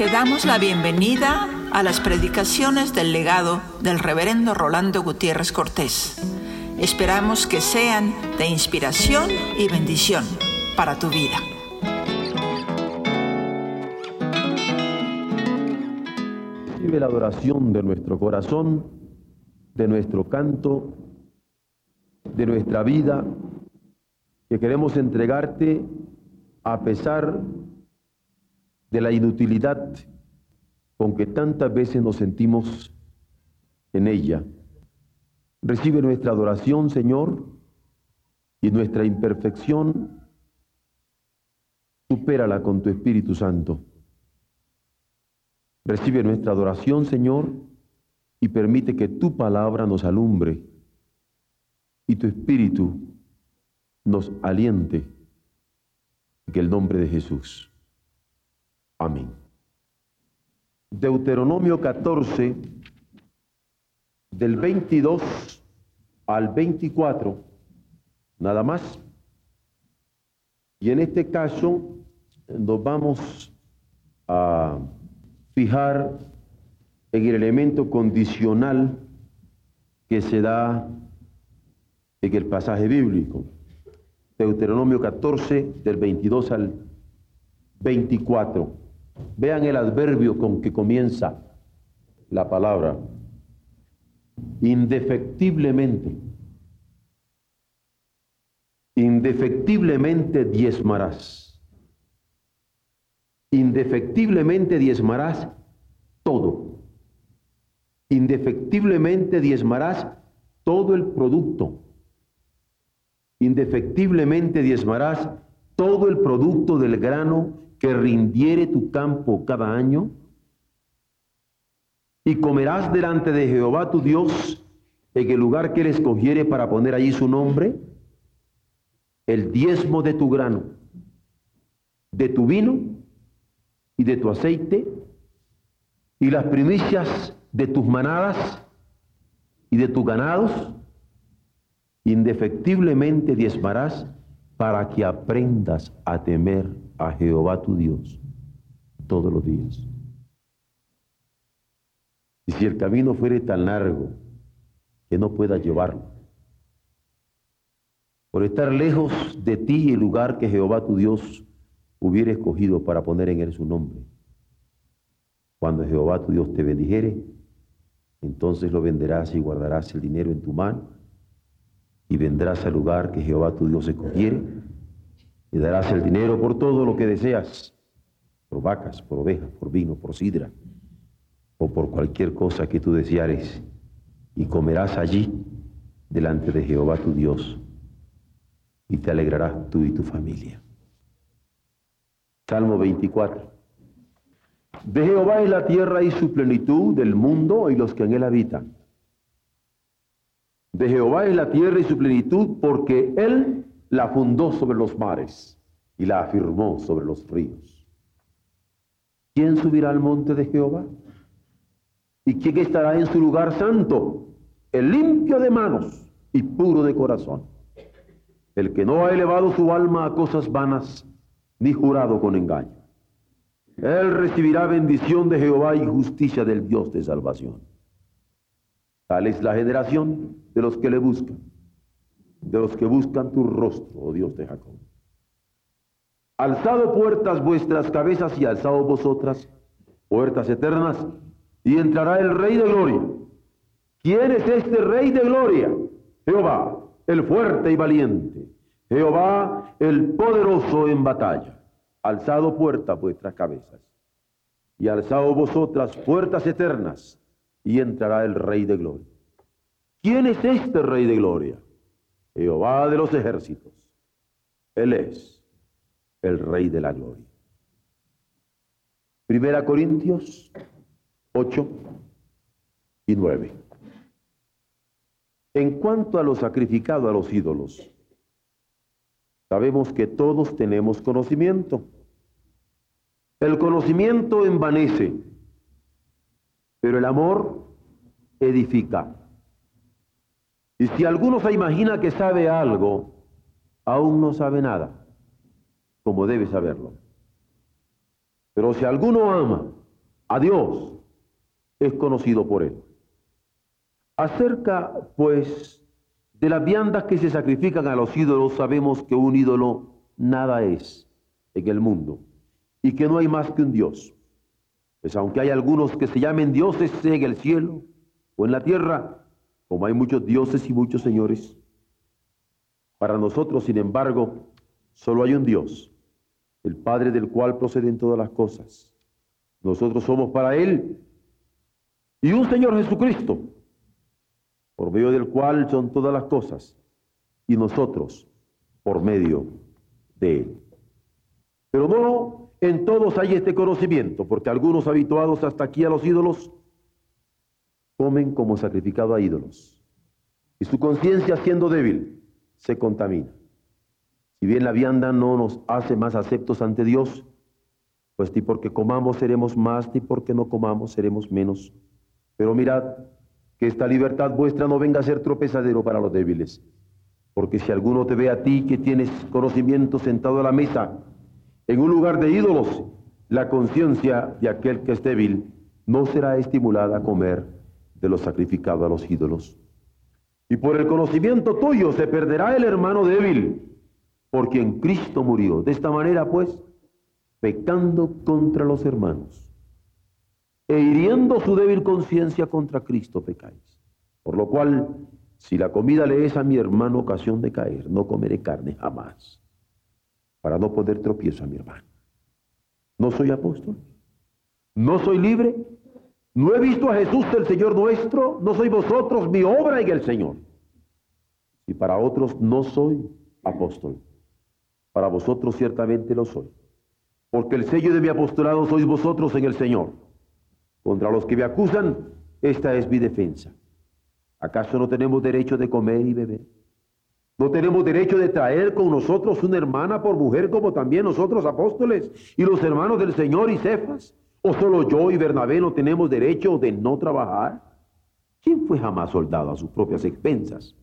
Te damos la bienvenida a las predicaciones del legado del reverendo Rolando Gutiérrez Cortés. Esperamos que sean de inspiración y bendición para tu vida. Recibe la adoración de nuestro corazón, de nuestro canto, de nuestra vida, que queremos entregarte a pesar de la inutilidad con que tantas veces nos sentimos en ella. Recibe nuestra adoración, Señor, y nuestra imperfección, supérala con tu Espíritu Santo. Recibe nuestra adoración, Señor, y permite que tu palabra nos alumbre y tu Espíritu nos aliente en el nombre de Jesús. Amén. Deuteronomio 14, del 22 al 24, nada más. Y en este caso nos vamos a fijar en el elemento condicional que se da en el pasaje bíblico. Deuteronomio 14, del 22 al 24. Vean el adverbio con que comienza la palabra. Indefectiblemente. Indefectiblemente diezmarás. Indefectiblemente diezmarás todo. Indefectiblemente diezmarás todo el producto. Indefectiblemente diezmarás todo el producto del grano que rindiere tu campo cada año? Y comerás delante de Jehová tu Dios en el lugar que él escogiere para poner allí su nombre, el diezmo de tu grano, de tu vino y de tu aceite, y las primicias de tus manadas y de tus ganados, indefectiblemente diezmarás para que aprendas a temer a Jehová tu Dios todos los días. Y si el camino fuere tan largo que no puedas llevarlo, por estar lejos de ti el lugar que Jehová tu Dios hubiera escogido para poner en él su nombre, cuando Jehová tu Dios te bendijere, entonces lo venderás y guardarás el dinero en tu mano y vendrás al lugar que Jehová tu Dios escogiere y darás el dinero por todo lo que deseas, por vacas, por ovejas, por vino, por sidra o por cualquier cosa que tú deseares y comerás allí delante de Jehová tu Dios y te alegrarás tú y tu familia. Salmo 24. De Jehová es la tierra y su plenitud, del mundo y los que en él habitan. De Jehová es la tierra y su plenitud, porque Él la fundó sobre los mares y la afirmó sobre los ríos. ¿Quién subirá al monte de Jehová? ¿Y quién estará en su lugar santo? El limpio de manos y puro de corazón. El que no ha elevado su alma a cosas vanas, ni jurado con engaño. Él recibirá bendición de Jehová y justicia del Dios de salvación. Tal es la generación de los que le buscan, de los que buscan tu rostro, oh Dios de Jacob. Alzado puertas vuestras cabezas y alzado vosotras puertas eternas, y entrará el Rey de Gloria. ¿Quién es este Rey de Gloria? Jehová, el fuerte y valiente. Jehová, el poderoso en batalla. Alzado puertas vuestras cabezas, y alzado vosotras puertas eternas, y entrará el Rey de Gloria. ¿Quién es este Rey de Gloria? Jehová de los ejércitos. Él es el Rey de la Gloria. Primera Corintios 8 y 9. En cuanto a lo sacrificado a los ídolos, sabemos que todos tenemos conocimiento. El conocimiento envanece, pero el amor edifica. Y si alguno se imagina que sabe algo, aún no sabe nada, como debe saberlo. Pero si alguno ama, a Dios es conocido por él. Acerca, pues, de las viandas que se sacrifican a los ídolos, sabemos que un ídolo nada es en el mundo y que no hay más que un Dios. Pues aunque hay algunos que se llamen dioses en el cielo o en la tierra, como hay muchos dioses y muchos señores, para nosotros, sin embargo, solo hay un Dios, el Padre del cual proceden todas las cosas. Nosotros somos para Él y un Señor Jesucristo, por medio del cual son todas las cosas, y nosotros por medio de Él. Pero no en todos hay este conocimiento, porque algunos habituados hasta aquí a los ídolos comen como sacrificado a ídolos, y su conciencia siendo débil se contamina. Si bien la vianda no nos hace más aceptos ante Dios, pues ni porque comamos seremos más, ni porque no comamos seremos menos. Pero mirad que esta libertad vuestra no venga a ser tropezadero para los débiles. Porque si alguno te ve a ti que tienes conocimiento sentado a la mesa, en un lugar de ídolos, la conciencia de aquel que es débil no será estimulada a comer de lo sacrificado a los ídolos. Y por el conocimiento tuyo se perderá el hermano débil, porque en Cristo murió. De esta manera, pues, pecando contra los hermanos e hiriendo su débil conciencia contra Cristo pecáis. Por lo cual, si la comida le es a mi hermano ocasión de caer, no comeré carne jamás, para no poder tropiezo a mi hermano. No soy apóstol, no soy libre, no he visto a Jesús el Señor nuestro, no soy vosotros mi obra en el Señor. Y para otros no soy apóstol, para vosotros ciertamente lo soy, porque el sello de mi apostolado sois vosotros en el Señor. Contra los que me acusan, esta es mi defensa. ¿Acaso no tenemos derecho de comer y beber? ¿No tenemos derecho de traer con nosotros una hermana por mujer como también nosotros apóstoles y los hermanos del Señor y Cefas? ¿O solo yo y Bernabé no tenemos derecho de no trabajar? ¿Quién fue jamás soldado a sus propias expensas?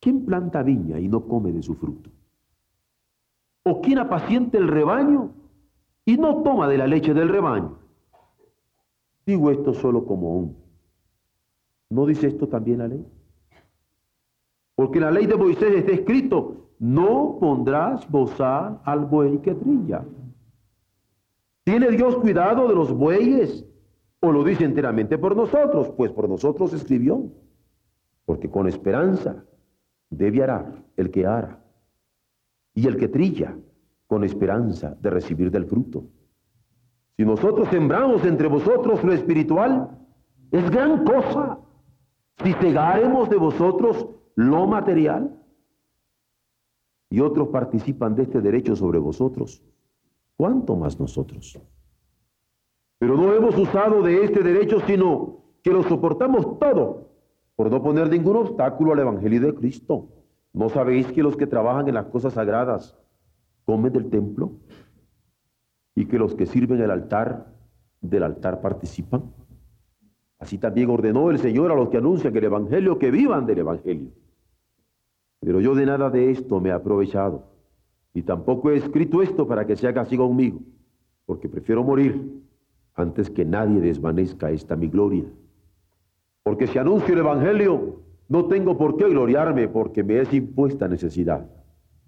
¿Quién planta viña y no come de su fruto? ¿O quién apacienta el rebaño y no toma de la leche del rebaño. Digo esto solo como un. ¿No dice esto también la ley? Porque la ley de Moisés está escrito, no pondrás bozal al buey que trilla. ¿Tiene Dios cuidado de los bueyes? ¿O lo dice enteramente por nosotros? Pues por nosotros escribió. Porque con esperanza debe arar el que ara. Y el que trilla con esperanza de recibir del fruto. Si nosotros sembramos entre vosotros lo espiritual, es gran cosa. Si cegaremos de vosotros lo material, y otros participan de este derecho sobre vosotros, ¿cuánto más nosotros? Pero no hemos usado de este derecho, sino que lo soportamos todo por no poner ningún obstáculo al Evangelio de Cristo. ¿No sabéis que los que trabajan en las cosas sagradas comen del templo y que los que sirven el altar del altar participan. Así también ordenó el Señor a los que anuncian el Evangelio que vivan del Evangelio. Pero yo de nada de esto me he aprovechado, y tampoco he escrito esto para que se haga así conmigo, porque prefiero morir antes que nadie desvanezca esta mi gloria. Porque si anuncio el Evangelio, no tengo por qué gloriarme, porque me es impuesta necesidad,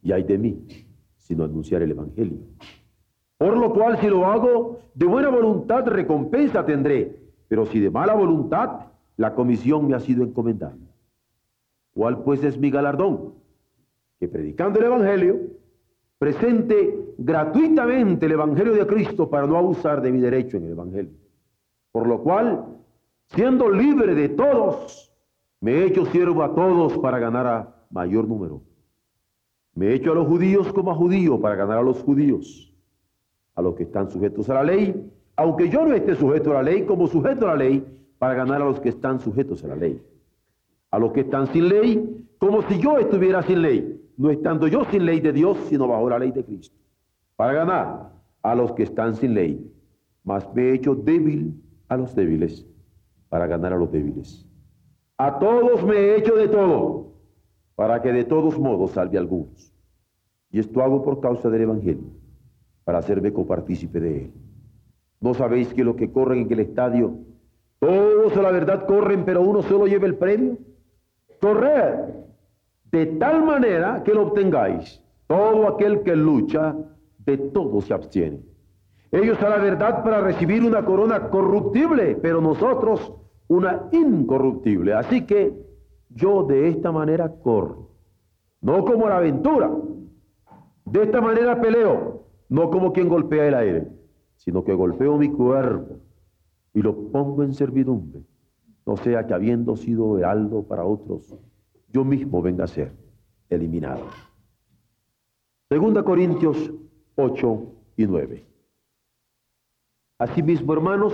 y hay de mí sino anunciar el Evangelio. Por lo cual, si lo hago de buena voluntad, recompensa tendré, pero si de mala voluntad, la comisión me ha sido encomendada. ¿Cuál pues es mi galardón? Que predicando el Evangelio, presente gratuitamente el Evangelio de Cristo para no abusar de mi derecho en el Evangelio. Por lo cual, siendo libre de todos, me he hecho siervo a todos para ganar a mayor número. Me he hecho a los judíos como a judíos para ganar a los judíos, a los que están sujetos a la ley, aunque yo no esté sujeto a la ley, como sujeto a la ley, para ganar a los que están sujetos a la ley. A los que están sin ley, como si yo estuviera sin ley, no estando yo sin ley de Dios, sino bajo la ley de Cristo. Para ganar a los que están sin ley, mas me he hecho débil a los débiles, para ganar a los débiles. A todos me he hecho de todo para que de todos modos salve a algunos. Y esto hago por causa del Evangelio, para hacerme copartícipe de él. ¿No sabéis que los que corren en el estadio, todos a la verdad corren, pero uno solo lleva el premio? Corred de tal manera que lo obtengáis. Todo aquel que lucha, de todo se abstiene. Ellos a la verdad para recibir una corona corruptible, pero nosotros una incorruptible. Así que yo de esta manera corro, no como la aventura. De esta manera peleo, no como quien golpea el aire, sino que golpeo mi cuerpo y lo pongo en servidumbre, no sea que habiendo sido heraldo para otros, yo mismo venga a ser eliminado. Segunda Corintios 8 y 9. Asimismo, hermanos,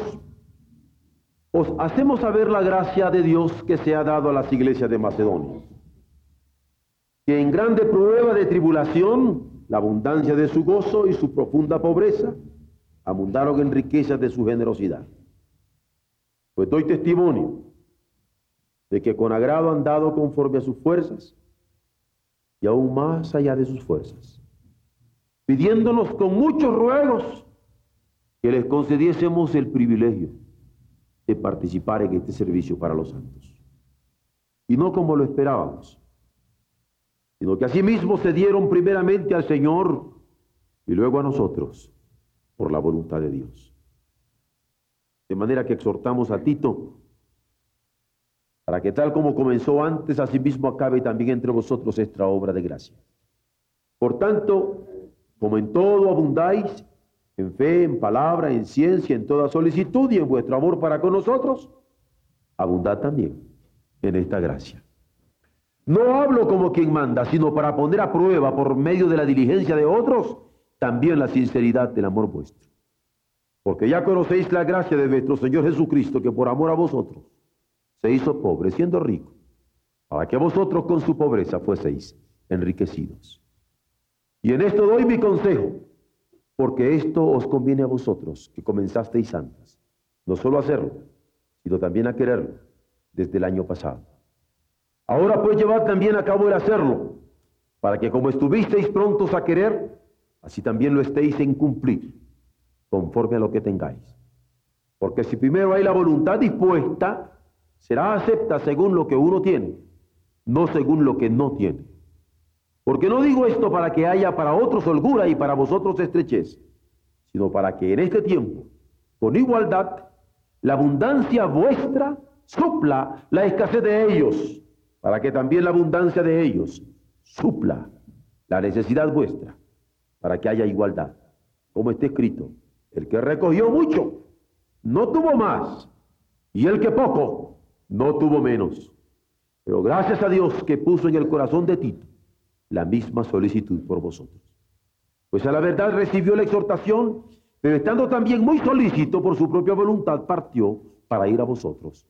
os hacemos saber la gracia de Dios que se ha dado a las iglesias de Macedonia, que en grande prueba de tribulación, la abundancia de su gozo y su profunda pobreza, abundaron en riquezas de su generosidad. Pues doy testimonio de que con agrado han dado conforme a sus fuerzas y aún más allá de sus fuerzas, pidiéndonos con muchos ruegos que les concediésemos el privilegio de participar en este servicio para los santos. Y no como lo esperábamos, sino que asimismo se dieron primeramente al Señor y luego a nosotros por la voluntad de Dios. De manera que exhortamos a Tito para que tal como comenzó antes, asimismo acabe también entre vosotros esta obra de gracia. Por tanto, como en todo abundáis, en fe, en palabra, en ciencia, en toda solicitud y en vuestro amor para con nosotros, abundad también en esta gracia. No hablo como quien manda, sino para poner a prueba por medio de la diligencia de otros, también la sinceridad del amor vuestro. Porque ya conocéis la gracia de nuestro Señor Jesucristo, que por amor a vosotros se hizo pobre, siendo rico, para que vosotros con su pobreza fueseis enriquecidos. Y en esto doy mi consejo porque esto os conviene a vosotros, que comenzasteis santas, no solo a hacerlo, sino también a quererlo desde el año pasado. Ahora pues llevad también a cabo el hacerlo, para que como estuvisteis prontos a querer, así también lo estéis en cumplir, conforme a lo que tengáis. Porque si primero hay la voluntad dispuesta, será acepta según lo que uno tiene, no según lo que no tiene. Porque no digo esto para que haya para otros holgura y para vosotros estrechez, sino para que en este tiempo, con igualdad, la abundancia vuestra supla la escasez de ellos, para que también la abundancia de ellos supla la necesidad vuestra, para que haya igualdad. Como está escrito, el que recogió mucho, no tuvo más, y el que poco, no tuvo menos. Pero gracias a Dios que puso en el corazón de Tito la misma solicitud por vosotros. Pues a la verdad recibió la exhortación, pero estando también muy solícito por su propia voluntad, partió para ir a vosotros.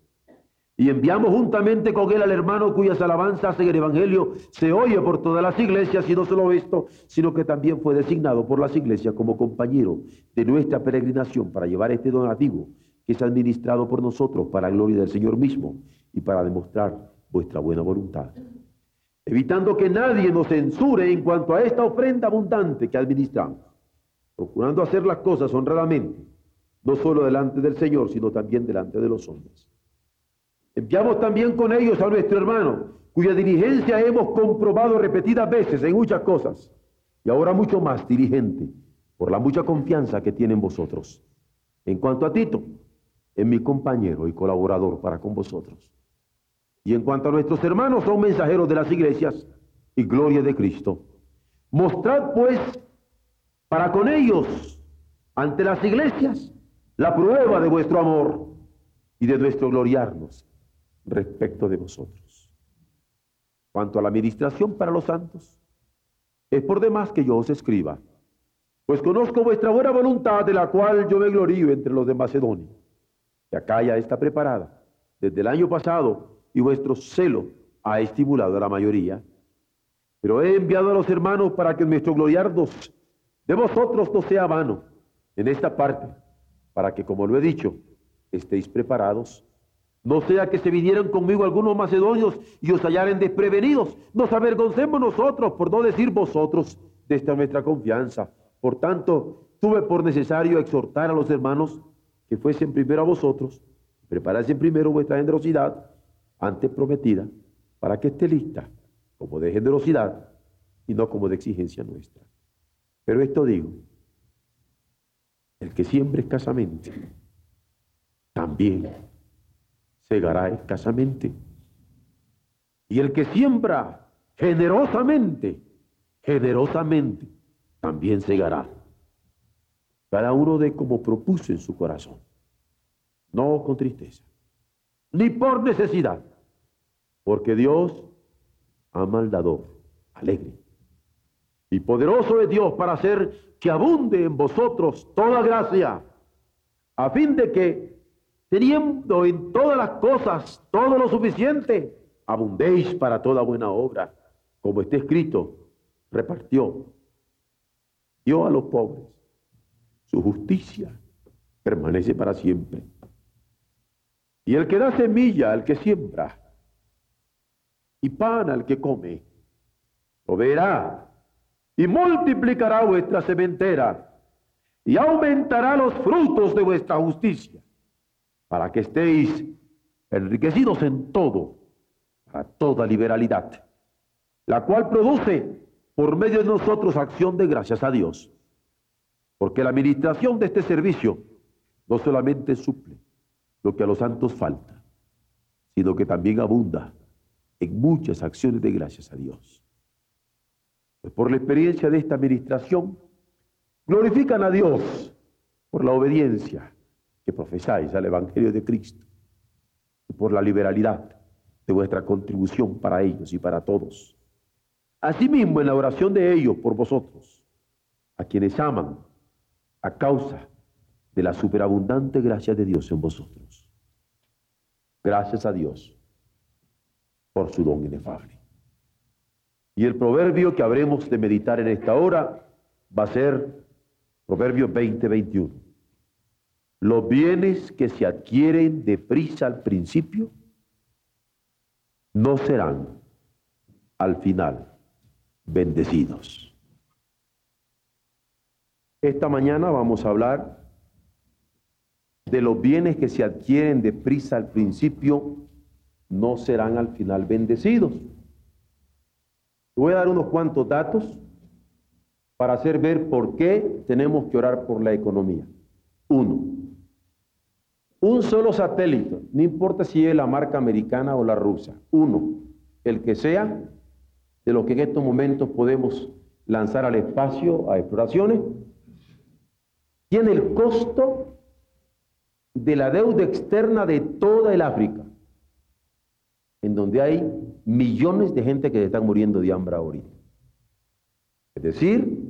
Y enviamos juntamente con él al hermano cuyas alabanzas en el Evangelio se oye por todas las iglesias, y no solo esto, sino que también fue designado por las iglesias como compañero de nuestra peregrinación para llevar este donativo que es administrado por nosotros para gloria del Señor mismo y para demostrar vuestra buena voluntad evitando que nadie nos censure en cuanto a esta ofrenda abundante que administramos, procurando hacer las cosas honradamente, no solo delante del Señor, sino también delante de los hombres. Enviamos también con ellos a nuestro hermano, cuya diligencia hemos comprobado repetidas veces en muchas cosas, y ahora mucho más dirigente, por la mucha confianza que tiene en vosotros. En cuanto a Tito, es mi compañero y colaborador para con vosotros y en cuanto a nuestros hermanos, son mensajeros de las iglesias y gloria de Cristo. Mostrad pues para con ellos ante las iglesias la prueba de vuestro amor y de nuestro gloriarnos respecto de vosotros. Cuanto a la administración para los santos, es por demás que yo os escriba, pues conozco vuestra buena voluntad de la cual yo me glorío entre los de Macedonia, que acá ya está preparada desde el año pasado y vuestro celo ha estimulado a la mayoría. Pero he enviado a los hermanos para que nuestro gloriarnos de vosotros no sea vano en esta parte, para que, como lo he dicho, estéis preparados. No sea que se vinieran conmigo algunos macedonios y os hallaren desprevenidos. Nos avergoncemos nosotros, por no decir vosotros, de esta nuestra confianza. Por tanto, tuve por necesario exhortar a los hermanos que fuesen primero a vosotros, preparasen primero vuestra generosidad antes prometida, para que esté lista como de generosidad y no como de exigencia nuestra. Pero esto digo, el que siempre escasamente, también segará escasamente. Y el que siembra generosamente, generosamente, también segará. Cada uno de como propuso en su corazón, no con tristeza, ni por necesidad, porque Dios ama al dador alegre. Y poderoso es Dios para hacer que abunde en vosotros toda gracia, a fin de que, teniendo en todas las cosas todo lo suficiente, abundéis para toda buena obra, como está escrito, repartió, dio a los pobres, su justicia permanece para siempre. Y el que da semilla al que siembra, y pan al que come, proveerá y multiplicará vuestra sementera y aumentará los frutos de vuestra justicia, para que estéis enriquecidos en todo, para toda liberalidad, la cual produce por medio de nosotros acción de gracias a Dios, porque la administración de este servicio no solamente suple lo que a los santos falta, sino que también abunda en muchas acciones de gracias a Dios. Pues por la experiencia de esta administración, glorifican a Dios por la obediencia que profesáis al Evangelio de Cristo y por la liberalidad de vuestra contribución para ellos y para todos. Asimismo, en la oración de ellos por vosotros, a quienes aman a causa de la superabundante gracia de Dios en vosotros. Gracias a Dios por su don inefable. Y el proverbio que habremos de meditar en esta hora va a ser Proverbio 20-21. Los bienes que se adquieren deprisa al principio no serán al final bendecidos. Esta mañana vamos a hablar de los bienes que se adquieren deprisa al principio no serán al final bendecidos. Voy a dar unos cuantos datos para hacer ver por qué tenemos que orar por la economía. Uno, un solo satélite, no importa si es la marca americana o la rusa, uno, el que sea, de lo que en estos momentos podemos lanzar al espacio, a exploraciones, tiene el costo de la deuda externa de toda el África, en donde hay millones de gente que se están muriendo de hambre ahorita. Es decir,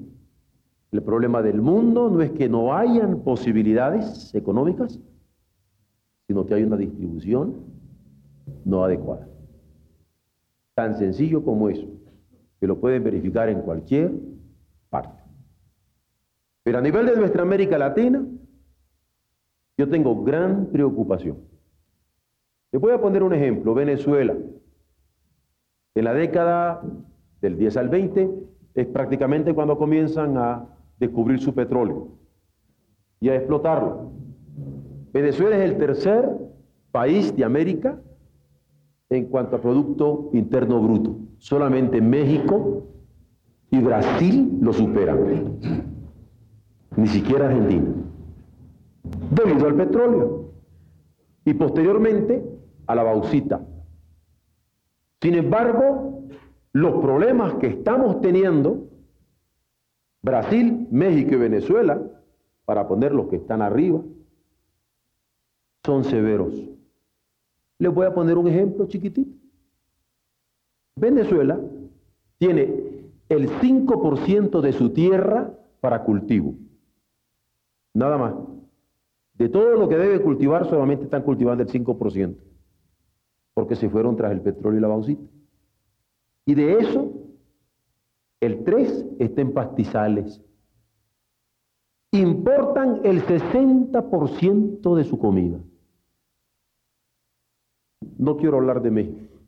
el problema del mundo no es que no hayan posibilidades económicas, sino que hay una distribución no adecuada. Tan sencillo como eso, que lo pueden verificar en cualquier parte. Pero a nivel de nuestra América Latina, yo tengo gran preocupación. Les voy a poner un ejemplo, Venezuela. En la década del 10 al 20 es prácticamente cuando comienzan a descubrir su petróleo y a explotarlo. Venezuela es el tercer país de América en cuanto a Producto Interno Bruto. Solamente México y Brasil lo superan. Ni siquiera Argentina. Debido al petróleo. Y posteriormente a la bauxita. Sin embargo, los problemas que estamos teniendo, Brasil, México y Venezuela, para poner los que están arriba, son severos. Les voy a poner un ejemplo chiquitito. Venezuela tiene el 5% de su tierra para cultivo. Nada más. De todo lo que debe cultivar, solamente están cultivando el 5% porque se fueron tras el petróleo y la bauxita. Y de eso, el 3 está en pastizales. Importan el 60% de su comida. No quiero hablar de México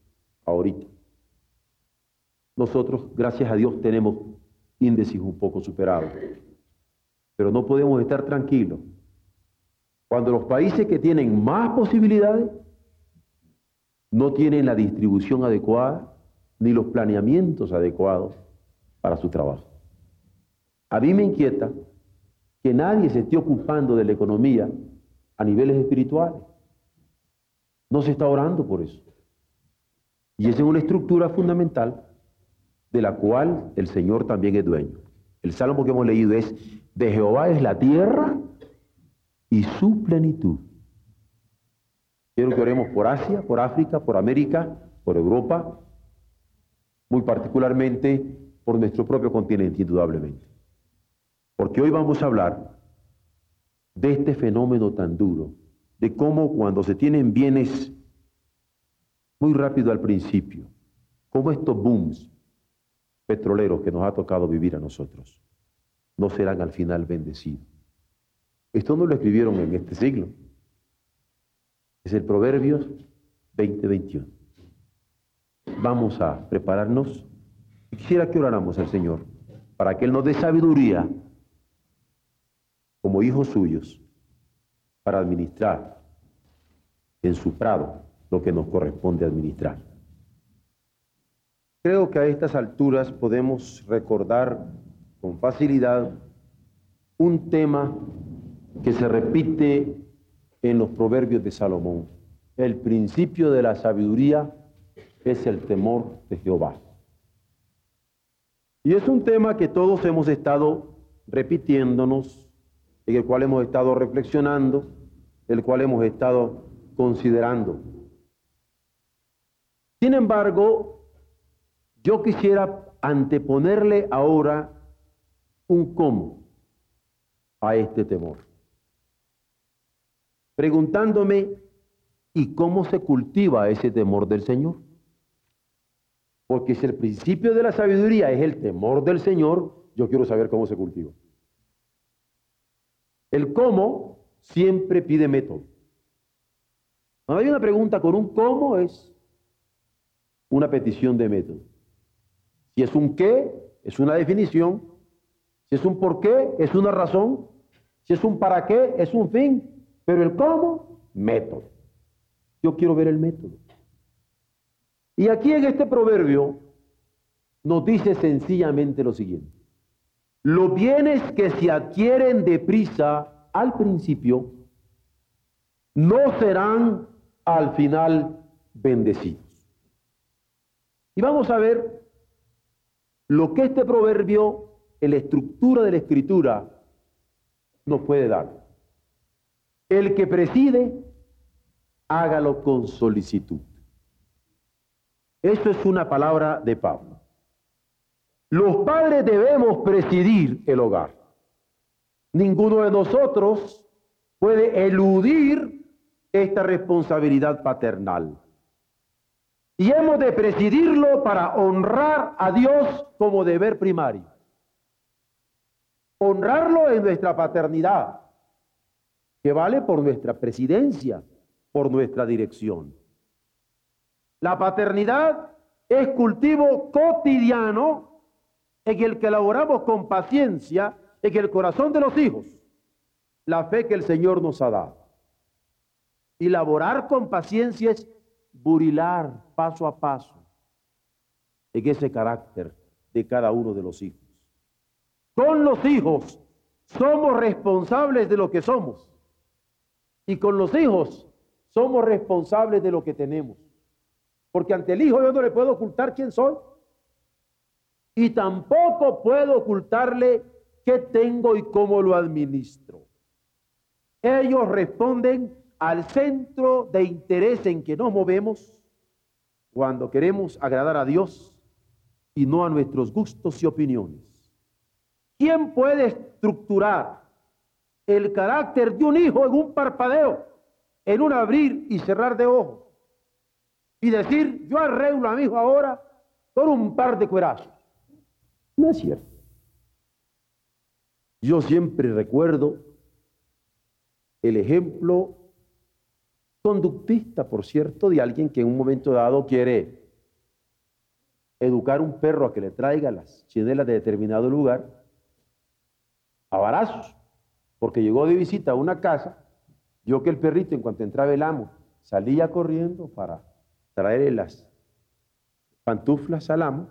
ahorita. Nosotros, gracias a Dios, tenemos índices un poco superados. Pero no podemos estar tranquilos cuando los países que tienen más posibilidades no tienen la distribución adecuada ni los planeamientos adecuados para su trabajo. A mí me inquieta que nadie se esté ocupando de la economía a niveles espirituales. No se está orando por eso. Y esa es una estructura fundamental de la cual el Señor también es dueño. El salmo que hemos leído es, de Jehová es la tierra y su plenitud. Quiero que oremos por Asia, por África, por América, por Europa, muy particularmente por nuestro propio continente, indudablemente. Porque hoy vamos a hablar de este fenómeno tan duro, de cómo cuando se tienen bienes muy rápido al principio, cómo estos booms petroleros que nos ha tocado vivir a nosotros no serán al final bendecidos. Esto no lo escribieron en este siglo. Es el Proverbios 2021. Vamos a prepararnos. Quisiera que oráramos al Señor para que Él nos dé sabiduría como hijos suyos para administrar en su prado lo que nos corresponde administrar. Creo que a estas alturas podemos recordar con facilidad un tema que se repite en los proverbios de Salomón. El principio de la sabiduría es el temor de Jehová. Y es un tema que todos hemos estado repitiéndonos, en el cual hemos estado reflexionando, el cual hemos estado considerando. Sin embargo, yo quisiera anteponerle ahora un cómo a este temor preguntándome, ¿y cómo se cultiva ese temor del Señor? Porque si el principio de la sabiduría es el temor del Señor, yo quiero saber cómo se cultiva. El cómo siempre pide método. Cuando hay una pregunta con un cómo es una petición de método. Si es un qué, es una definición. Si es un por qué, es una razón. Si es un para qué, es un fin. Pero el cómo, método. Yo quiero ver el método. Y aquí en este proverbio nos dice sencillamente lo siguiente. Los bienes que se adquieren deprisa al principio no serán al final bendecidos. Y vamos a ver lo que este proverbio, la estructura de la escritura, nos puede dar. El que preside, hágalo con solicitud. Esto es una palabra de Pablo. Los padres debemos presidir el hogar. Ninguno de nosotros puede eludir esta responsabilidad paternal. Y hemos de presidirlo para honrar a Dios como deber primario. Honrarlo en nuestra paternidad, que vale por nuestra presidencia, por nuestra dirección. La paternidad es cultivo cotidiano en el que elaboramos con paciencia en el corazón de los hijos la fe que el Señor nos ha dado. Y laborar con paciencia es burilar paso a paso en ese carácter de cada uno de los hijos. Con los hijos somos responsables de lo que somos. Y con los hijos somos responsables de lo que tenemos. Porque ante el hijo yo no le puedo ocultar quién soy. Y tampoco puedo ocultarle qué tengo y cómo lo administro. Ellos responden al centro de interés en que nos movemos cuando queremos agradar a Dios y no a nuestros gustos y opiniones. ¿Quién puede estructurar el carácter de un hijo en un parpadeo, en un abrir y cerrar de ojos. Y decir, yo arreglo a mi hijo ahora por un par de cuerazos. No es cierto. Yo siempre recuerdo el ejemplo conductista, por cierto, de alguien que en un momento dado quiere educar un perro a que le traiga las chinelas de determinado lugar a barazos porque llegó de visita a una casa, vio que el perrito en cuanto entraba el amo salía corriendo para traerle las pantuflas al amo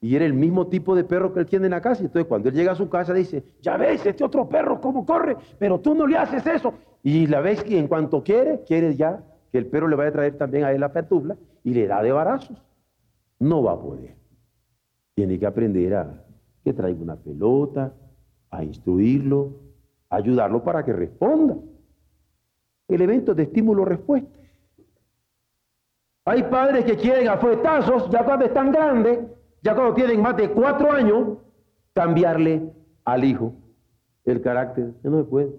y era el mismo tipo de perro que él tiene en la casa. Entonces, cuando él llega a su casa, dice: Ya ves, este otro perro, cómo corre, pero tú no le haces eso. Y la ves que en cuanto quiere, quiere ya que el perro le vaya a traer también a él la pantufla y le da de barazos. No va a poder. Tiene que aprender a que traiga una pelota, a instruirlo, a ayudarlo para que responda. El evento de estímulo-respuesta. Hay padres que quieren a fuetazos, ya cuando están grandes, ya cuando tienen más de cuatro años, cambiarle al hijo el carácter. Ya no se puede.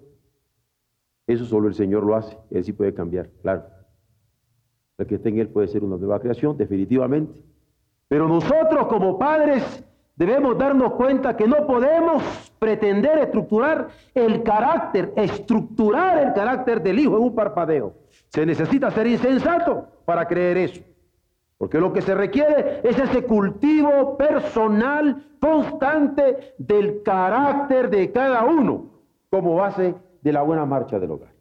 Eso solo el Señor lo hace. Él sí puede cambiar, claro. El que esté en Él puede ser una nueva creación, definitivamente. Pero nosotros como padres debemos darnos cuenta que no podemos pretender estructurar el carácter, estructurar el carácter del hijo en un parpadeo. Se necesita ser insensato para creer eso. Porque lo que se requiere es ese cultivo personal constante del carácter de cada uno como base de la buena marcha del hogar.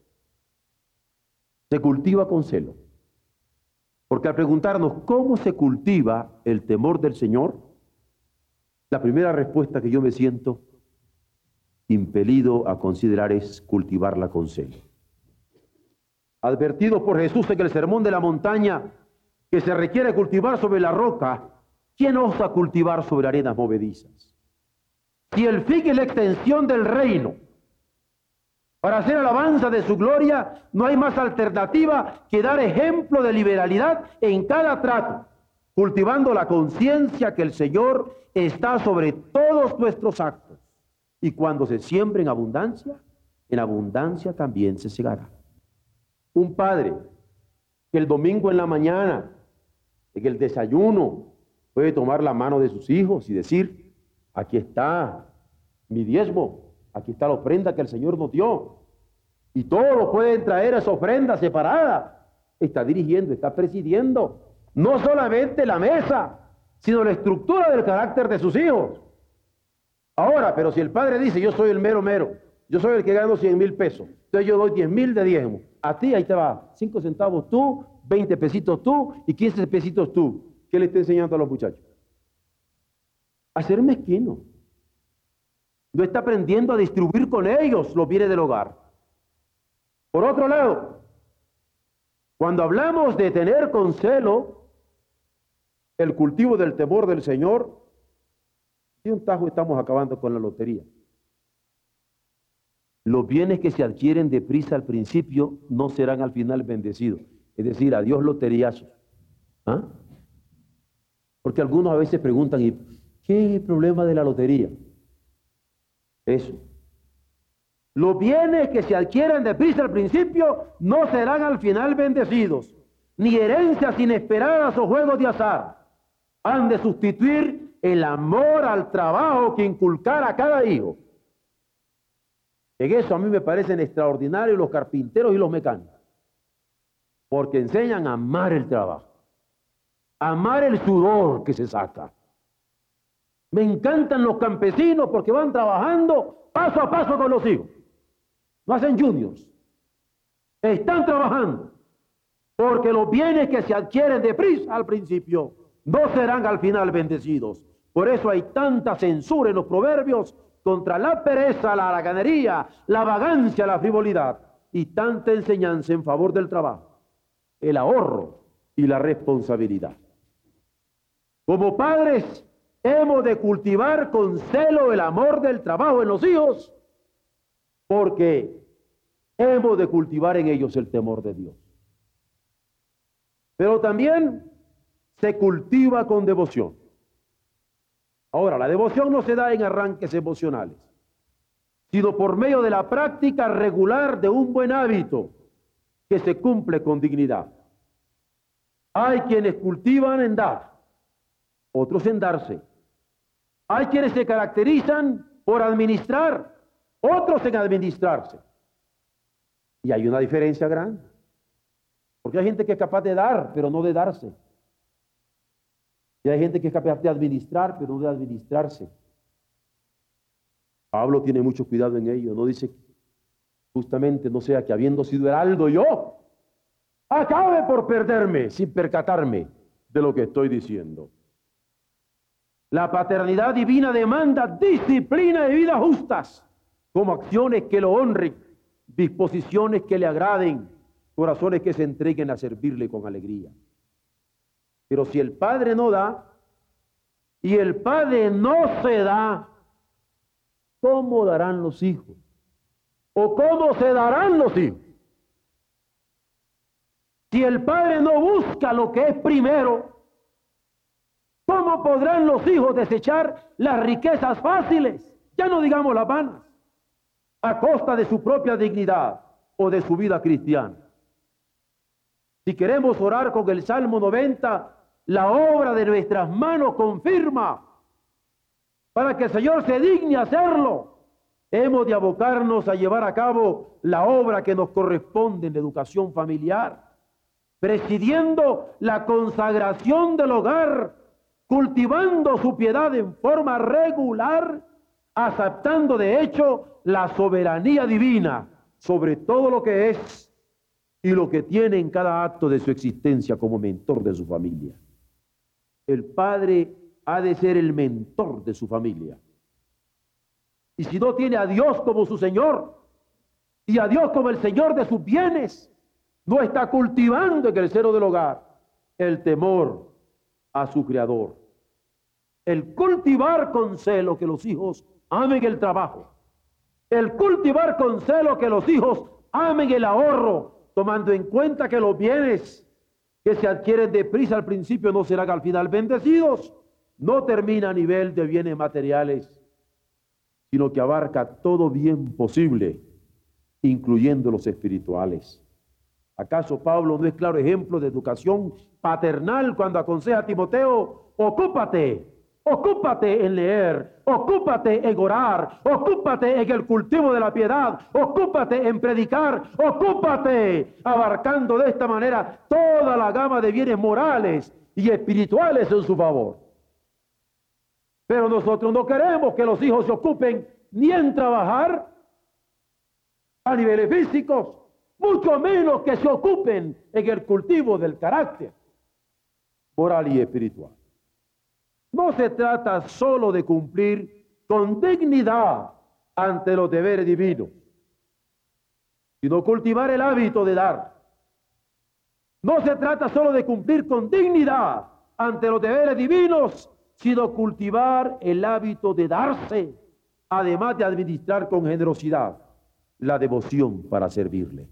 Se cultiva con celo. Porque al preguntarnos cómo se cultiva el temor del Señor, la primera respuesta que yo me siento impelido a considerar es cultivarla con celo. Advertido por Jesús en el sermón de la montaña, que se requiere cultivar sobre la roca, ¿quién osa cultivar sobre arenas movedizas? Si el fin es la extensión del reino, para hacer alabanza de su gloria, no hay más alternativa que dar ejemplo de liberalidad en cada trato, cultivando la conciencia que el Señor está sobre todos nuestros actos. Y cuando se siembra en abundancia, en abundancia también se segará. Un padre que el domingo en la mañana en el desayuno puede tomar la mano de sus hijos y decir, aquí está mi diezmo, aquí está la ofrenda que el Señor nos dio. Y todos pueden traer esa ofrenda separada. Está dirigiendo, está presidiendo no solamente la mesa, sino la estructura del carácter de sus hijos. Ahora, pero si el padre dice, yo soy el mero mero, yo soy el que gano 100 mil pesos, entonces yo doy 10 mil de diezmo, a ti ahí te va, 5 centavos tú, 20 pesitos tú y 15 pesitos tú. ¿Qué le está enseñando a los muchachos? A ser mezquino. No está aprendiendo a distribuir con ellos los bienes del hogar. Por otro lado, cuando hablamos de tener con celo el cultivo del temor del Señor, si un tajo estamos acabando con la lotería. Los bienes que se adquieren deprisa al principio no serán al final bendecidos. Es decir, adiós loteriazo. ¿Ah? Porque algunos a veces preguntan, ¿y qué es el problema de la lotería? Eso. Los bienes que se adquieren de prisa al principio no serán al final bendecidos, ni herencias inesperadas o juegos de azar. Han de sustituir el amor al trabajo que inculcar a cada hijo. En eso a mí me parecen extraordinarios los carpinteros y los mecánicos porque enseñan a amar el trabajo, amar el sudor que se saca. Me encantan los campesinos porque van trabajando paso a paso con los hijos. No hacen juniors. Están trabajando. Porque los bienes que se adquieren de prisa al principio no serán al final bendecidos. Por eso hay tanta censura en los proverbios contra la pereza, la haraganería, la vagancia, la frivolidad y tanta enseñanza en favor del trabajo el ahorro y la responsabilidad. Como padres, hemos de cultivar con celo el amor del trabajo en los hijos, porque hemos de cultivar en ellos el temor de Dios. Pero también se cultiva con devoción. Ahora, la devoción no se da en arranques emocionales, sino por medio de la práctica regular de un buen hábito que se cumple con dignidad. Hay quienes cultivan en dar, otros en darse. Hay quienes se caracterizan por administrar, otros en administrarse. Y hay una diferencia grande. Porque hay gente que es capaz de dar, pero no de darse. Y hay gente que es capaz de administrar, pero no de administrarse. Pablo tiene mucho cuidado en ello, no dice justamente, no sea que habiendo sido heraldo yo, acabe por perderme sin percatarme de lo que estoy diciendo. La paternidad divina demanda disciplina y vidas justas, como acciones que lo honren, disposiciones que le agraden, corazones que se entreguen a servirle con alegría. Pero si el Padre no da y el Padre no se da, ¿cómo darán los hijos? ¿O cómo se darán los hijos? Si el Padre no busca lo que es primero, ¿Cómo podrán los hijos desechar las riquezas fáciles? Ya no digamos las vanas, a costa de su propia dignidad o de su vida cristiana. Si queremos orar con el Salmo 90, la obra de nuestras manos confirma para que el Señor se digne hacerlo. Hemos de abocarnos a llevar a cabo la obra que nos corresponde en la educación familiar, presidiendo la consagración del hogar cultivando su piedad en forma regular, aceptando de hecho la soberanía divina sobre todo lo que es y lo que tiene en cada acto de su existencia como mentor de su familia. El padre ha de ser el mentor de su familia. Y si no tiene a Dios como su Señor y a Dios como el Señor de sus bienes, no está cultivando en el seno del hogar el temor a su Creador el cultivar con celo que los hijos amen el trabajo, el cultivar con celo que los hijos amen el ahorro, tomando en cuenta que los bienes que se adquieren deprisa al principio no serán al final bendecidos, no termina a nivel de bienes materiales, sino que abarca todo bien posible, incluyendo los espirituales. ¿Acaso Pablo no es claro ejemplo de educación paternal cuando aconseja a Timoteo, ocúpate Ocúpate en leer, ocúpate en orar, ocúpate en el cultivo de la piedad, ocúpate en predicar, ocúpate abarcando de esta manera toda la gama de bienes morales y espirituales en su favor. Pero nosotros no queremos que los hijos se ocupen ni en trabajar a niveles físicos, mucho menos que se ocupen en el cultivo del carácter moral y espiritual. No se trata solo de cumplir con dignidad ante los deberes divinos, sino cultivar el hábito de dar. No se trata solo de cumplir con dignidad ante los deberes divinos, sino cultivar el hábito de darse, además de administrar con generosidad la devoción para servirle.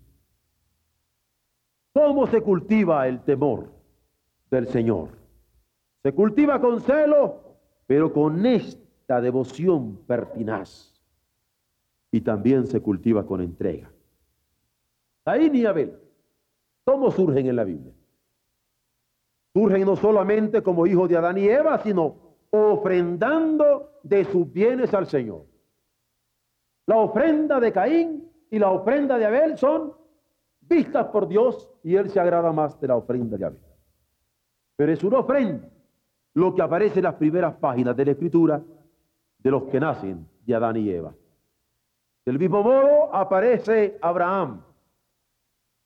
¿Cómo se cultiva el temor del Señor? Se cultiva con celo, pero con esta devoción pertinaz. Y también se cultiva con entrega. Ahí y Abel, ¿cómo surgen en la Biblia? Surgen no solamente como hijos de Adán y Eva, sino ofrendando de sus bienes al Señor. La ofrenda de Caín y la ofrenda de Abel son vistas por Dios y Él se agrada más de la ofrenda de Abel. Pero es una ofrenda lo que aparece en las primeras páginas de la Escritura de los que nacen de Adán y Eva. Del mismo modo aparece Abraham.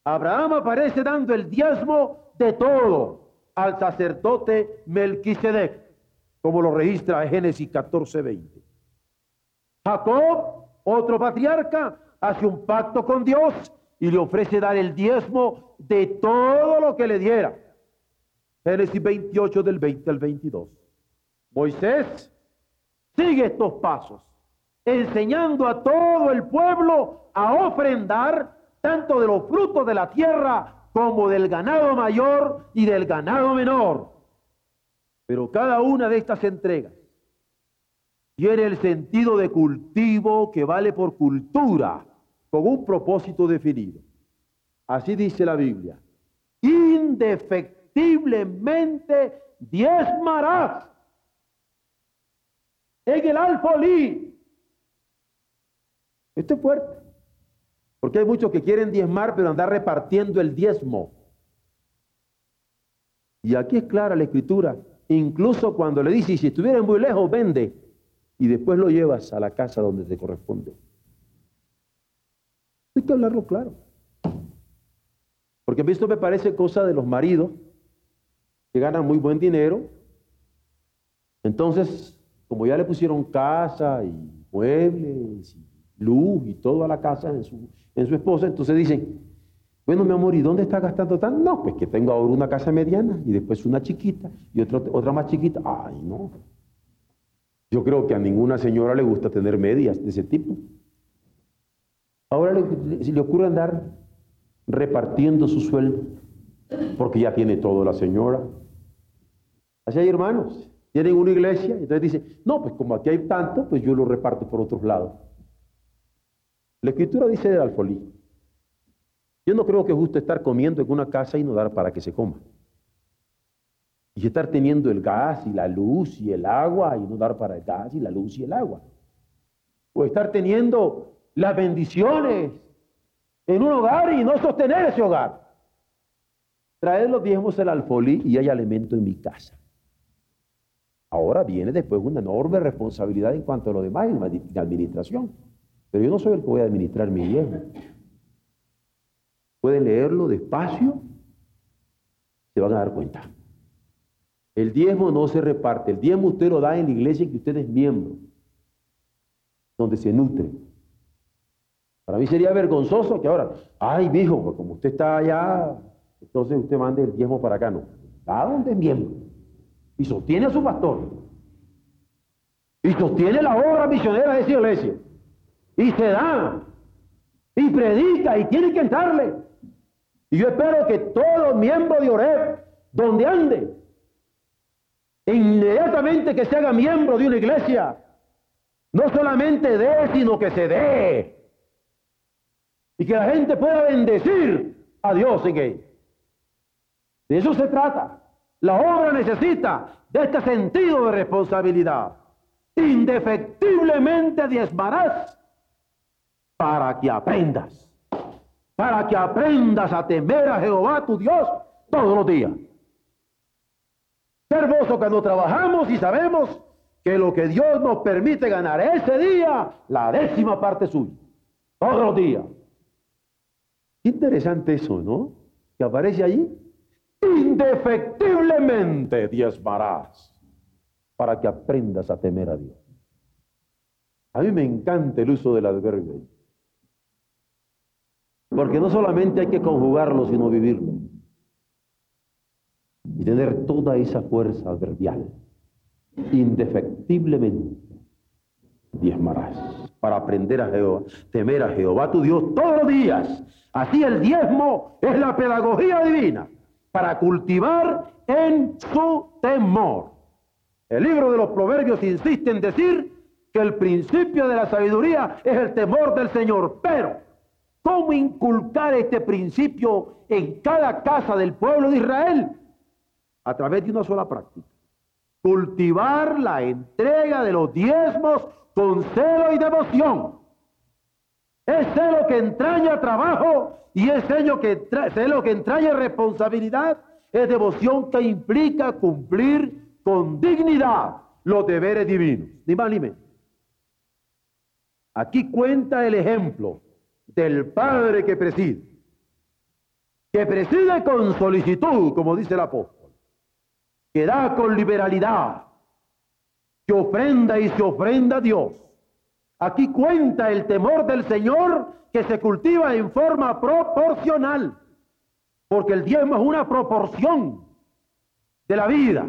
Abraham aparece dando el diezmo de todo al sacerdote Melquisedec, como lo registra Génesis 14, 20. Jacob, otro patriarca, hace un pacto con Dios y le ofrece dar el diezmo de todo lo que le diera. Génesis 28 del 20 al 22. Moisés sigue estos pasos, enseñando a todo el pueblo a ofrendar tanto de los frutos de la tierra como del ganado mayor y del ganado menor. Pero cada una de estas entregas tiene el sentido de cultivo que vale por cultura, con un propósito definido. Así dice la Biblia. Indefectible indefectiblemente diezmarás en el alfolí. Esto es fuerte. Porque hay muchos que quieren diezmar, pero andar repartiendo el diezmo. Y aquí es clara la escritura. Incluso cuando le dice, si estuvieras muy lejos, vende. y después lo llevas a la casa donde te corresponde. Hay que hablarlo claro. Porque esto me parece cosa de los maridos que ganan muy buen dinero. Entonces, como ya le pusieron casa y muebles, y luz y todo a la casa en su, en su esposa, entonces dicen, bueno, mi amor, ¿y dónde está gastando tanto? No, pues que tengo ahora una casa mediana y después una chiquita y otra, otra más chiquita. Ay, no. Yo creo que a ninguna señora le gusta tener medias de ese tipo. Ahora le, le ocurre andar repartiendo su sueldo porque ya tiene todo la señora. Así hay hermanos, tienen una iglesia, entonces dice, no, pues como aquí hay tanto, pues yo lo reparto por otros lados. La escritura dice del alfolí, yo no creo que es justo estar comiendo en una casa y no dar para que se coma. Y estar teniendo el gas y la luz y el agua y no dar para el gas y la luz y el agua. O estar teniendo las bendiciones en un hogar y no sostener ese hogar. Traer los diezmos el alfolí y hay alimento en mi casa. Ahora viene después una enorme responsabilidad en cuanto a lo demás en la administración. Pero yo no soy el que voy a administrar mi diezmo. Pueden leerlo despacio, se van a dar cuenta. El diezmo no se reparte, el diezmo usted lo da en la iglesia que usted es miembro, donde se nutre. Para mí sería vergonzoso que ahora, ay, mijo, pues como usted está allá, entonces usted mande el diezmo para acá, no. Va donde es miembro. Y sostiene a su pastor. Y sostiene la obra misionera de esa iglesia. Y se da. Y predica y tiene que entrarle. Y yo espero que todo miembro de Oreb, donde ande, inmediatamente que se haga miembro de una iglesia, no solamente dé, sino que se dé. Y que la gente pueda bendecir a Dios en él. De eso se trata. La obra necesita de este sentido de responsabilidad. Indefectiblemente diezmarás para que aprendas para que aprendas a temer a Jehová tu Dios todos los días. hermoso cuando trabajamos y sabemos que lo que Dios nos permite ganar ese día, la décima parte suya, todos los días. Interesante eso, ¿no? Que aparece allí. Indefectiblemente diezmarás para que aprendas a temer a Dios. A mí me encanta el uso del adverbio. Porque no solamente hay que conjugarlo, sino vivirlo. Y tener toda esa fuerza adverbial. Indefectiblemente diezmarás para aprender a Jehová, temer a Jehová tu Dios todos los días. Así el diezmo es la pedagogía divina para cultivar en su temor. El libro de los proverbios insiste en decir que el principio de la sabiduría es el temor del Señor, pero ¿Cómo inculcar este principio en cada casa del pueblo de Israel? A través de una sola práctica. Cultivar la entrega de los diezmos con celo y devoción. Es celo que entraña trabajo y es celo que, celo que entraña responsabilidad. Es devoción que implica cumplir con dignidad los deberes divinos. Ni más ni menos. Aquí cuenta el ejemplo del Padre que preside, que preside con solicitud, como dice el apóstol, que da con liberalidad, que ofrenda y se ofrenda a Dios. Aquí cuenta el temor del Señor que se cultiva en forma proporcional, porque el diezmo es una proporción de la vida.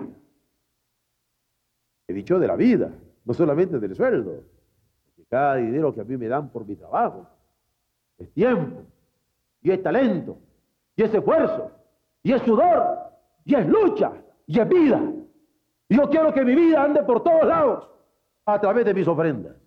He dicho de la vida, no solamente del sueldo, porque cada dinero que a mí me dan por mi trabajo es tiempo, y es talento, y es esfuerzo, y es sudor, y es lucha, y es vida. Yo quiero que mi vida ande por todos lados a través de mis ofrendas,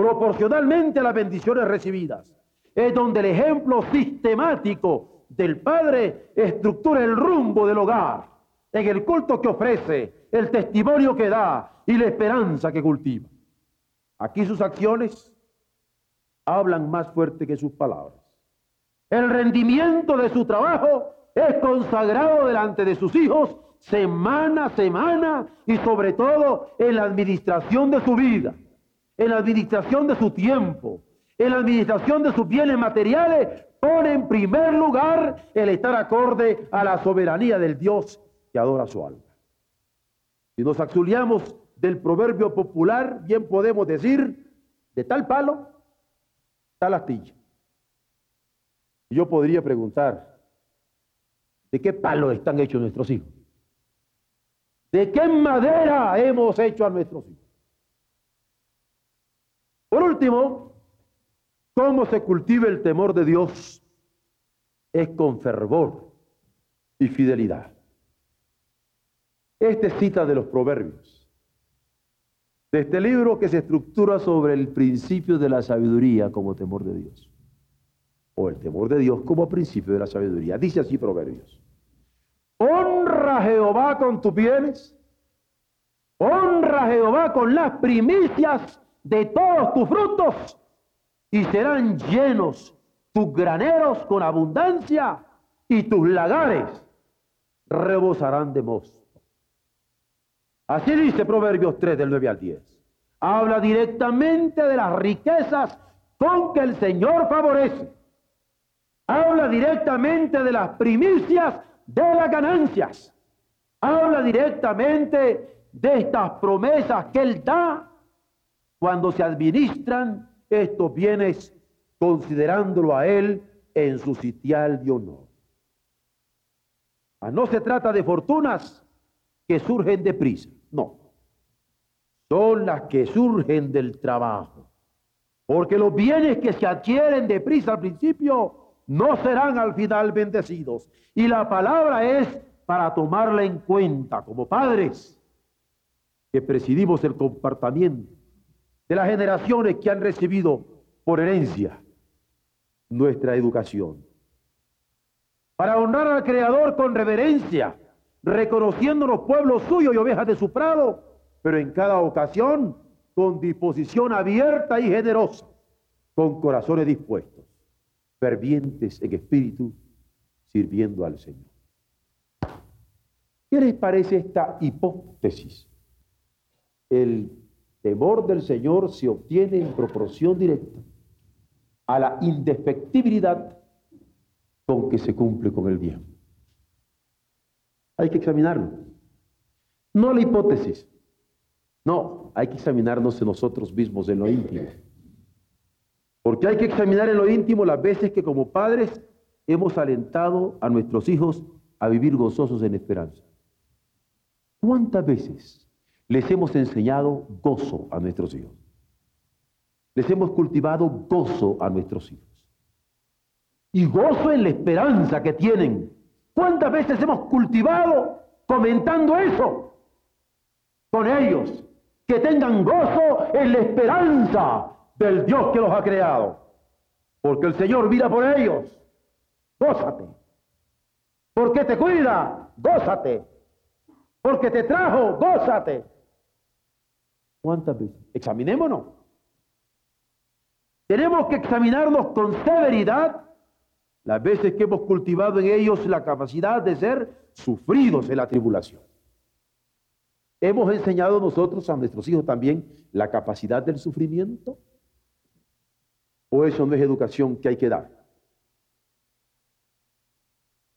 proporcionalmente a las bendiciones recibidas. Es donde el ejemplo sistemático del Padre estructura el rumbo del hogar, en el culto que ofrece, el testimonio que da y la esperanza que cultiva. Aquí sus acciones hablan más fuerte que sus palabras. El rendimiento de su trabajo es consagrado delante de sus hijos semana a semana y sobre todo en la administración de su vida. En la administración de su tiempo, en la administración de sus bienes materiales, pone en primer lugar el estar acorde a la soberanía del Dios que adora su alma. Si nos auxiliamos del proverbio popular, bien podemos decir, de tal palo, tal astilla. Y yo podría preguntar, ¿de qué palo están hechos nuestros hijos? ¿De qué madera hemos hecho a nuestros hijos? Último, ¿cómo se cultiva el temor de Dios? Es con fervor y fidelidad. Este cita de los proverbios, de este libro que se estructura sobre el principio de la sabiduría como temor de Dios, o el temor de Dios como principio de la sabiduría. Dice así proverbios. Honra a Jehová con tus bienes, honra a Jehová con las primicias de todos tus frutos, y serán llenos tus graneros con abundancia, y tus lagares rebosarán de mosto. Así dice Proverbios 3 del 9 al 10. Habla directamente de las riquezas con que el Señor favorece. Habla directamente de las primicias de las ganancias. Habla directamente de estas promesas que Él da cuando se administran estos bienes considerándolo a Él en su sitial de honor. No se trata de fortunas que surgen de prisa. No. Son las que surgen del trabajo. Porque los bienes que se adquieren deprisa al principio no serán al final bendecidos. Y la palabra es para tomarla en cuenta como padres que presidimos el comportamiento de las generaciones que han recibido por herencia nuestra educación. Para honrar al Creador con reverencia reconociendo los pueblos suyos y ovejas de su prado, pero en cada ocasión con disposición abierta y generosa, con corazones dispuestos, fervientes en espíritu, sirviendo al Señor. ¿Qué les parece esta hipótesis? El temor del Señor se obtiene en proporción directa a la indefectibilidad con que se cumple con el bien. Hay que examinarlo. No la hipótesis. No, hay que examinarnos en nosotros mismos, en lo íntimo. Porque hay que examinar en lo íntimo las veces que como padres hemos alentado a nuestros hijos a vivir gozosos en esperanza. ¿Cuántas veces les hemos enseñado gozo a nuestros hijos? Les hemos cultivado gozo a nuestros hijos. Y gozo en la esperanza que tienen ¿Cuántas veces hemos cultivado comentando eso con ellos? Que tengan gozo en la esperanza del Dios que los ha creado. Porque el Señor mira por ellos. Gózate. Porque te cuida, gózate. Porque te trajo, gózate. ¿Cuántas veces? Examinémonos. Tenemos que examinarnos con severidad las veces que hemos cultivado en ellos la capacidad de ser sufridos en la tribulación. ¿Hemos enseñado nosotros a nuestros hijos también la capacidad del sufrimiento? ¿O eso no es educación que hay que dar?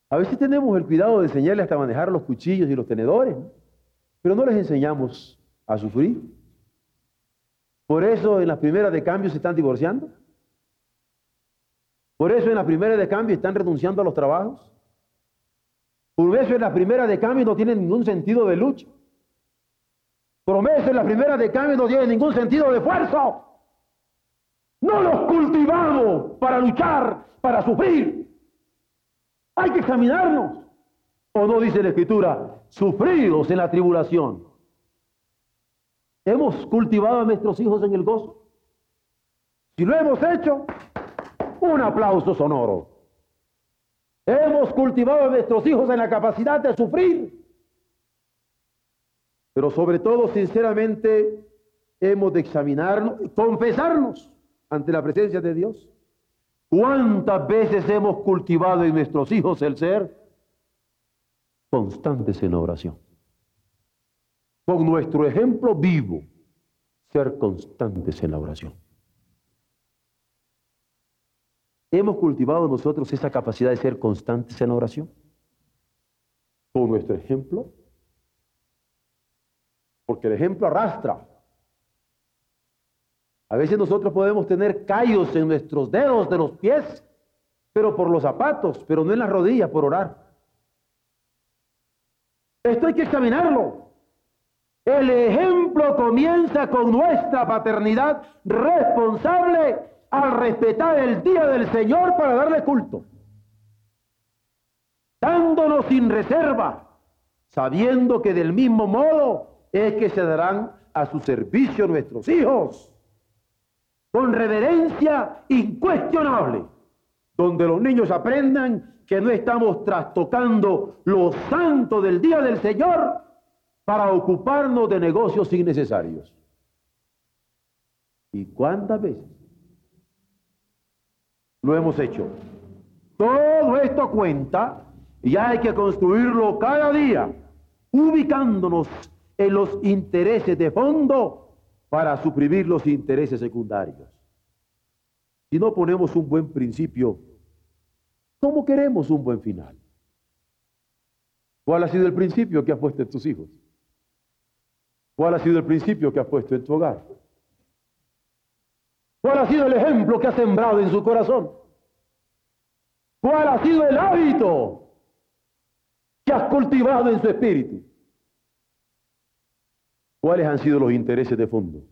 A veces tenemos el cuidado de enseñarles hasta manejar los cuchillos y los tenedores, pero no les enseñamos a sufrir. Por eso en las primeras de cambio se están divorciando. Por eso en la primera de cambio están renunciando a los trabajos. Por eso en la primera de cambio no tienen ningún sentido de lucha. Por eso en la primera de cambio no tienen ningún sentido de esfuerzo. No los cultivamos para luchar, para sufrir. Hay que examinarnos. ¿O no dice la Escritura? Sufridos en la tribulación. ¿Hemos cultivado a nuestros hijos en el gozo? Si lo hemos hecho, un aplauso sonoro. Hemos cultivado a nuestros hijos en la capacidad de sufrir, pero sobre todo, sinceramente, hemos de examinarnos, confesarnos ante la presencia de Dios. ¿Cuántas veces hemos cultivado en nuestros hijos el ser constantes en oración? Con nuestro ejemplo vivo, ser constantes en la oración. ¿Hemos cultivado nosotros esa capacidad de ser constantes en la oración? Con nuestro ejemplo. Porque el ejemplo arrastra. A veces nosotros podemos tener callos en nuestros dedos de los pies, pero por los zapatos, pero no en las rodillas por orar. Esto hay que examinarlo. El ejemplo comienza con nuestra paternidad responsable al respetar el día del Señor para darle culto. Dándonos sin reserva, sabiendo que del mismo modo es que se darán a su servicio nuestros hijos, con reverencia incuestionable, donde los niños aprendan que no estamos trastocando los santos del día del Señor para ocuparnos de negocios innecesarios. ¿Y cuántas veces lo hemos hecho? Todo esto cuenta y hay que construirlo cada día, ubicándonos en los intereses de fondo para suprimir los intereses secundarios. Si no ponemos un buen principio, ¿cómo queremos un buen final? ¿Cuál ha sido el principio que has puesto en tus hijos? ¿Cuál ha sido el principio que has puesto en tu hogar? ¿Cuál ha sido el ejemplo que has sembrado en su corazón? ¿Cuál ha sido el hábito que has cultivado en su espíritu? ¿Cuáles han sido los intereses de fondo?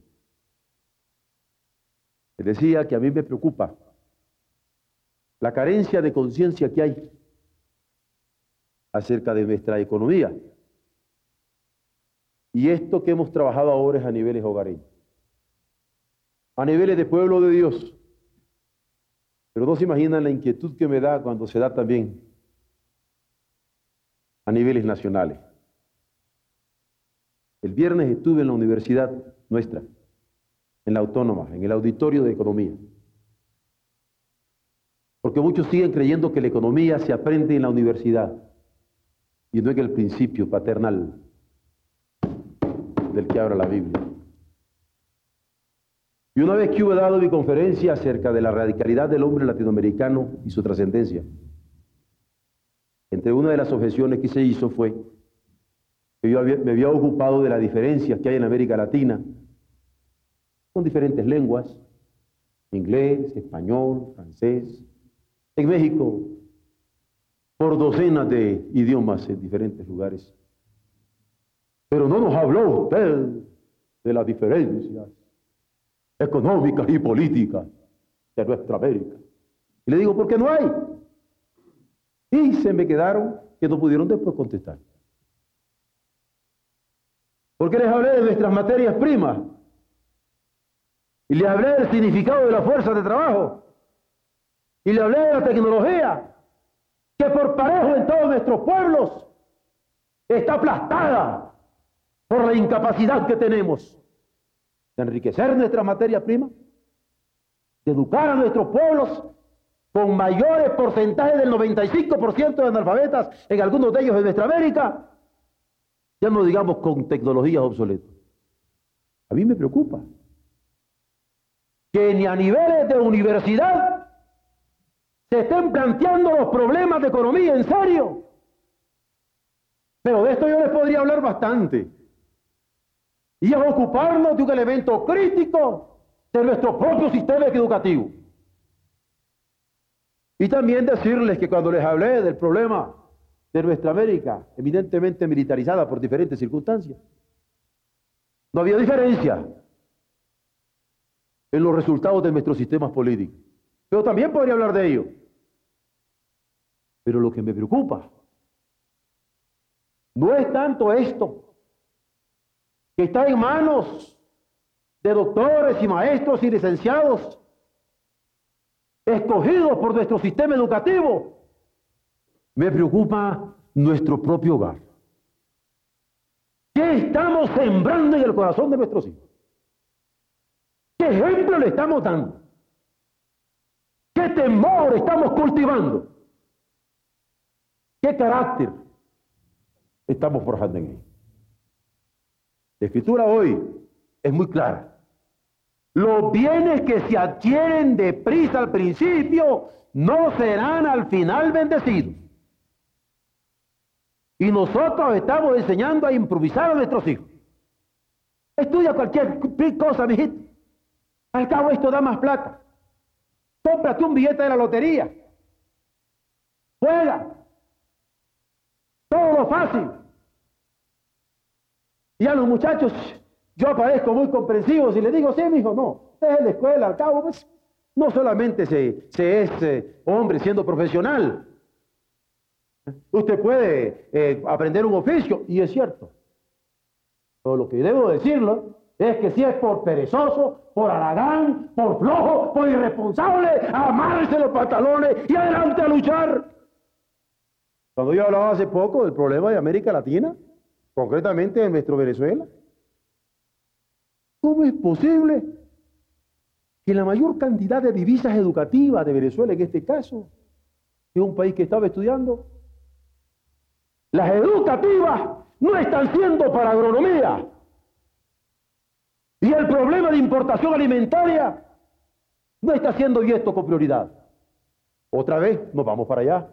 Te decía que a mí me preocupa la carencia de conciencia que hay acerca de nuestra economía. Y esto que hemos trabajado ahora es a niveles hogareños, a niveles de pueblo de Dios. Pero no se imaginan la inquietud que me da cuando se da también a niveles nacionales. El viernes estuve en la universidad nuestra, en la autónoma, en el auditorio de economía. Porque muchos siguen creyendo que la economía se aprende en la universidad y no en el principio paternal del que habla la Biblia. Y una vez que hubo dado mi conferencia acerca de la radicalidad del hombre latinoamericano y su trascendencia, entre una de las objeciones que se hizo fue que yo me había ocupado de las diferencias que hay en América Latina con diferentes lenguas, inglés, español, francés, en México, por docenas de idiomas en diferentes lugares. Pero no nos habló usted de las diferencias económicas y políticas de nuestra América. Y le digo, ¿por qué no hay? Y se me quedaron que no pudieron después contestar. Porque les hablé de nuestras materias primas. Y les hablé del significado de la fuerza de trabajo. Y le hablé de la tecnología, que por parejo en todos nuestros pueblos está aplastada por la incapacidad que tenemos de enriquecer nuestra materia prima, de educar a nuestros pueblos con mayores porcentajes del 95% de analfabetas en algunos de ellos en nuestra América, ya no digamos con tecnologías obsoletas. A mí me preocupa que ni a niveles de universidad se estén planteando los problemas de economía en serio. Pero de esto yo les podría hablar bastante y es ocuparnos de un elemento crítico de nuestro propio sistema educativo. Y también decirles que cuando les hablé del problema de nuestra América, eminentemente militarizada por diferentes circunstancias, no había diferencia en los resultados de nuestros sistemas políticos. Pero también podría hablar de ello. Pero lo que me preocupa no es tanto esto, que está en manos de doctores y maestros y licenciados, escogidos por nuestro sistema educativo, me preocupa nuestro propio hogar. ¿Qué estamos sembrando en el corazón de nuestros hijos? ¿Qué ejemplo le estamos dando? ¿Qué temor estamos cultivando? ¿Qué carácter estamos forjando en ellos? La escritura hoy es muy clara. Los bienes que se adquieren deprisa al principio no serán al final bendecidos. Y nosotros estamos enseñando a improvisar a nuestros hijos. Estudia cualquier cosa, mijito. Al cabo esto da más plata. Cómprate un billete de la lotería. Juega. Todo fácil. Y a los muchachos, yo aparezco muy comprensivo si le digo, sí, mi hijo, no, es la escuela, al cabo, pues, no solamente se, se es eh, hombre siendo profesional. Usted puede eh, aprender un oficio, y es cierto. Pero lo que debo decirlo es que si es por perezoso, por aragán, por flojo, por irresponsable, amarse los pantalones y adelante a luchar. Cuando yo hablaba hace poco del problema de América Latina, concretamente en nuestro Venezuela, ¿cómo es posible que la mayor cantidad de divisas educativas de Venezuela, en este caso, es un país que estaba estudiando, las educativas no están siendo para agronomía. Y el problema de importación alimentaria no está siendo visto con prioridad. Otra vez nos vamos para allá.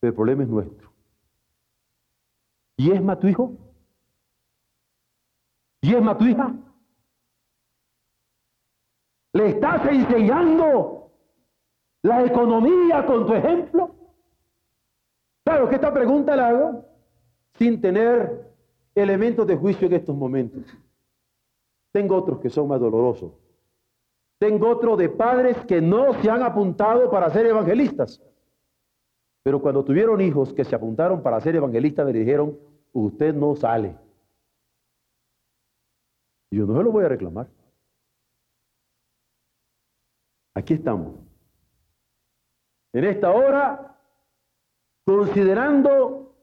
Pero el problema es nuestro. ¿Y es más tu hijo? ¿Y es más tu hija? ¿Le estás enseñando la economía con tu ejemplo? Claro que esta pregunta la hago sin tener elementos de juicio en estos momentos. Tengo otros que son más dolorosos. Tengo otros de padres que no se han apuntado para ser evangelistas. Pero cuando tuvieron hijos que se apuntaron para ser evangelistas, me dijeron, usted no sale. Y yo no se lo voy a reclamar. Aquí estamos. En esta hora, considerando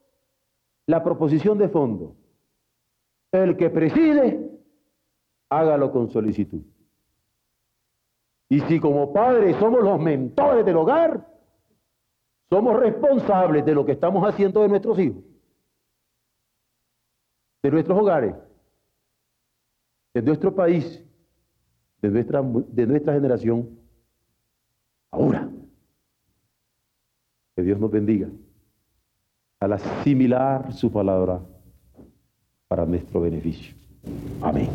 la proposición de fondo, el que preside, hágalo con solicitud. Y si como padres somos los mentores del hogar, somos responsables de lo que estamos haciendo de nuestros hijos, de nuestros hogares, de nuestro país, de nuestra, de nuestra generación. Ahora, que Dios nos bendiga al asimilar su palabra para nuestro beneficio. Amén.